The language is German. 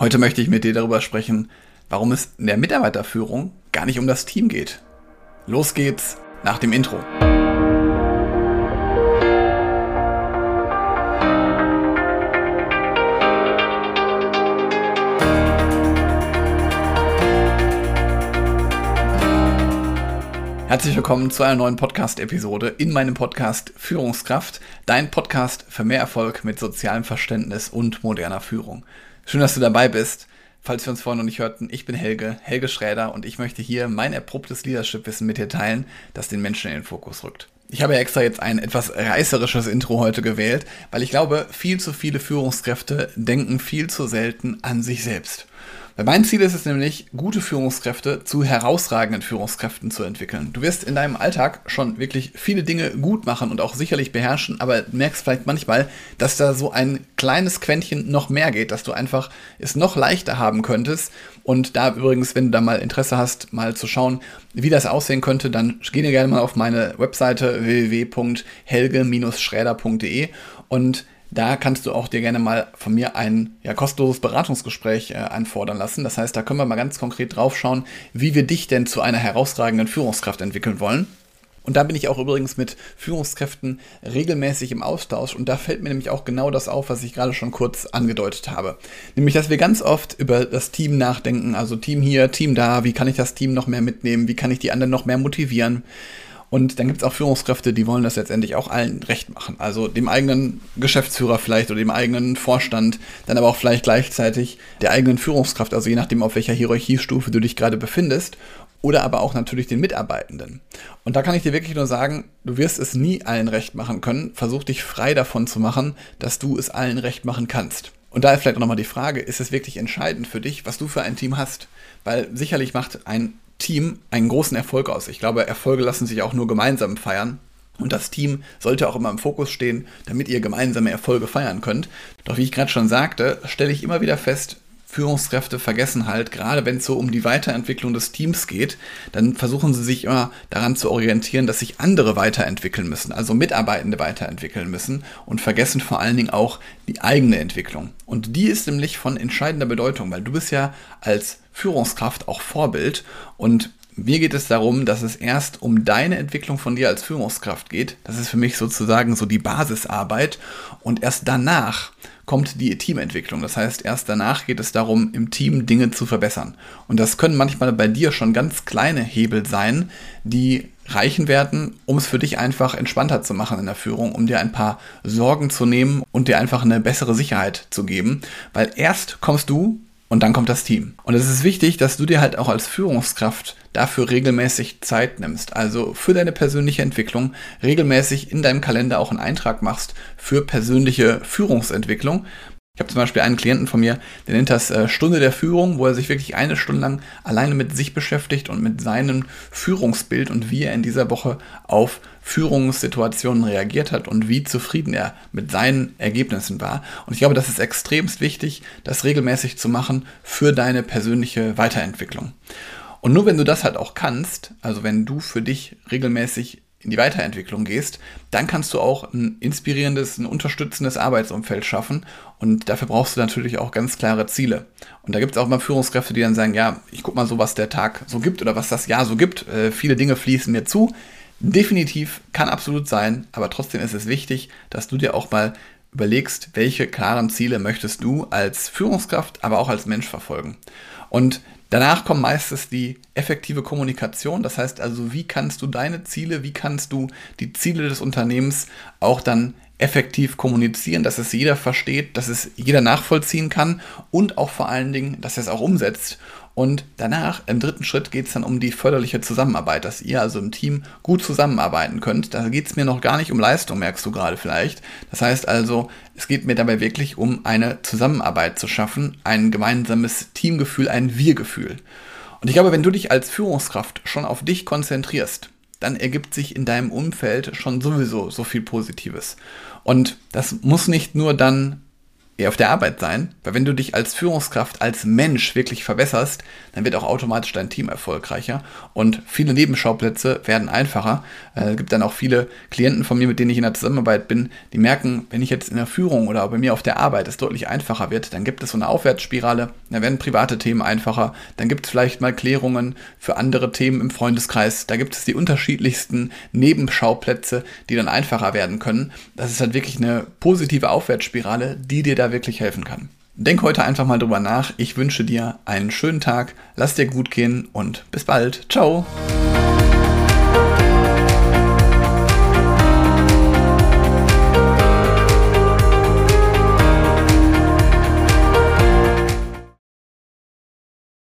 Heute möchte ich mit dir darüber sprechen, warum es in der Mitarbeiterführung gar nicht um das Team geht. Los geht's nach dem Intro. Herzlich willkommen zu einer neuen Podcast-Episode in meinem Podcast Führungskraft, dein Podcast für mehr Erfolg mit sozialem Verständnis und moderner Führung. Schön, dass du dabei bist. Falls wir uns vorhin noch nicht hörten, ich bin Helge, Helge Schräder und ich möchte hier mein erprobtes Leadership-Wissen mit dir teilen, das den Menschen in den Fokus rückt. Ich habe extra jetzt ein etwas reißerisches Intro heute gewählt, weil ich glaube, viel zu viele Führungskräfte denken viel zu selten an sich selbst. Weil mein Ziel ist es nämlich, gute Führungskräfte zu herausragenden Führungskräften zu entwickeln. Du wirst in deinem Alltag schon wirklich viele Dinge gut machen und auch sicherlich beherrschen, aber merkst vielleicht manchmal, dass da so ein kleines Quäntchen noch mehr geht, dass du einfach es noch leichter haben könntest. Und da übrigens, wenn du da mal Interesse hast, mal zu schauen, wie das aussehen könnte, dann geh dir gerne mal auf meine Webseite www.helge-schräder.de und da kannst du auch dir gerne mal von mir ein ja, kostenloses Beratungsgespräch äh, einfordern lassen. Das heißt, da können wir mal ganz konkret drauf schauen, wie wir dich denn zu einer herausragenden Führungskraft entwickeln wollen. Und da bin ich auch übrigens mit Führungskräften regelmäßig im Austausch. Und da fällt mir nämlich auch genau das auf, was ich gerade schon kurz angedeutet habe. Nämlich, dass wir ganz oft über das Team nachdenken. Also Team hier, Team da. Wie kann ich das Team noch mehr mitnehmen? Wie kann ich die anderen noch mehr motivieren? Und dann gibt es auch Führungskräfte, die wollen das letztendlich auch allen recht machen. Also dem eigenen Geschäftsführer vielleicht oder dem eigenen Vorstand, dann aber auch vielleicht gleichzeitig der eigenen Führungskraft, also je nachdem, auf welcher Hierarchiestufe du dich gerade befindest. Oder aber auch natürlich den Mitarbeitenden. Und da kann ich dir wirklich nur sagen, du wirst es nie allen recht machen können. Versuch dich frei davon zu machen, dass du es allen recht machen kannst. Und da ist vielleicht auch nochmal die Frage, ist es wirklich entscheidend für dich, was du für ein Team hast? Weil sicherlich macht ein Team einen großen Erfolg aus. Ich glaube, Erfolge lassen sich auch nur gemeinsam feiern. Und das Team sollte auch immer im Fokus stehen, damit ihr gemeinsame Erfolge feiern könnt. Doch wie ich gerade schon sagte, stelle ich immer wieder fest, Führungskräfte vergessen halt, gerade wenn es so um die Weiterentwicklung des Teams geht, dann versuchen sie sich immer daran zu orientieren, dass sich andere weiterentwickeln müssen, also Mitarbeitende weiterentwickeln müssen und vergessen vor allen Dingen auch die eigene Entwicklung. Und die ist nämlich von entscheidender Bedeutung, weil du bist ja als Führungskraft auch Vorbild und mir geht es darum, dass es erst um deine Entwicklung von dir als Führungskraft geht. Das ist für mich sozusagen so die Basisarbeit. Und erst danach kommt die Teamentwicklung. Das heißt, erst danach geht es darum, im Team Dinge zu verbessern. Und das können manchmal bei dir schon ganz kleine Hebel sein, die reichen werden, um es für dich einfach entspannter zu machen in der Führung, um dir ein paar Sorgen zu nehmen und dir einfach eine bessere Sicherheit zu geben. Weil erst kommst du und dann kommt das Team. Und es ist wichtig, dass du dir halt auch als Führungskraft dafür regelmäßig Zeit nimmst. Also für deine persönliche Entwicklung regelmäßig in deinem Kalender auch einen Eintrag machst für persönliche Führungsentwicklung. Ich habe zum Beispiel einen Klienten von mir, der nennt das äh, Stunde der Führung, wo er sich wirklich eine Stunde lang alleine mit sich beschäftigt und mit seinem Führungsbild und wie er in dieser Woche auf Führungssituationen reagiert hat und wie zufrieden er mit seinen Ergebnissen war. Und ich glaube, das ist extremst wichtig, das regelmäßig zu machen für deine persönliche Weiterentwicklung. Und nur wenn du das halt auch kannst, also wenn du für dich regelmäßig in die Weiterentwicklung gehst, dann kannst du auch ein inspirierendes, ein unterstützendes Arbeitsumfeld schaffen. Und dafür brauchst du natürlich auch ganz klare Ziele. Und da gibt es auch mal Führungskräfte, die dann sagen, ja, ich guck mal so, was der Tag so gibt oder was das Jahr so gibt. Äh, viele Dinge fließen mir zu. Definitiv kann absolut sein, aber trotzdem ist es wichtig, dass du dir auch mal überlegst, welche klaren Ziele möchtest du als Führungskraft, aber auch als Mensch verfolgen. Und Danach kommt meistens die effektive Kommunikation. Das heißt also, wie kannst du deine Ziele, wie kannst du die Ziele des Unternehmens auch dann effektiv kommunizieren, dass es jeder versteht, dass es jeder nachvollziehen kann und auch vor allen Dingen, dass er es auch umsetzt. Und danach, im dritten Schritt, geht es dann um die förderliche Zusammenarbeit, dass ihr also im Team gut zusammenarbeiten könnt. Da geht es mir noch gar nicht um Leistung, merkst du gerade vielleicht. Das heißt also, es geht mir dabei wirklich um eine Zusammenarbeit zu schaffen, ein gemeinsames Teamgefühl, ein Wir-Gefühl. Und ich glaube, wenn du dich als Führungskraft schon auf dich konzentrierst, dann ergibt sich in deinem Umfeld schon sowieso so viel Positives. Und das muss nicht nur dann auf der Arbeit sein, weil wenn du dich als Führungskraft, als Mensch wirklich verbesserst, dann wird auch automatisch dein Team erfolgreicher und viele Nebenschauplätze werden einfacher. Äh, es gibt dann auch viele Klienten von mir, mit denen ich in der Zusammenarbeit bin, die merken, wenn ich jetzt in der Führung oder bei mir auf der Arbeit es deutlich einfacher wird, dann gibt es so eine Aufwärtsspirale, dann werden private Themen einfacher, dann gibt es vielleicht mal Klärungen für andere Themen im Freundeskreis, da gibt es die unterschiedlichsten Nebenschauplätze, die dann einfacher werden können. Das ist halt wirklich eine positive Aufwärtsspirale, die dir da wirklich helfen kann. Denk heute einfach mal drüber nach. Ich wünsche dir einen schönen Tag, lass dir gut gehen und bis bald. Ciao.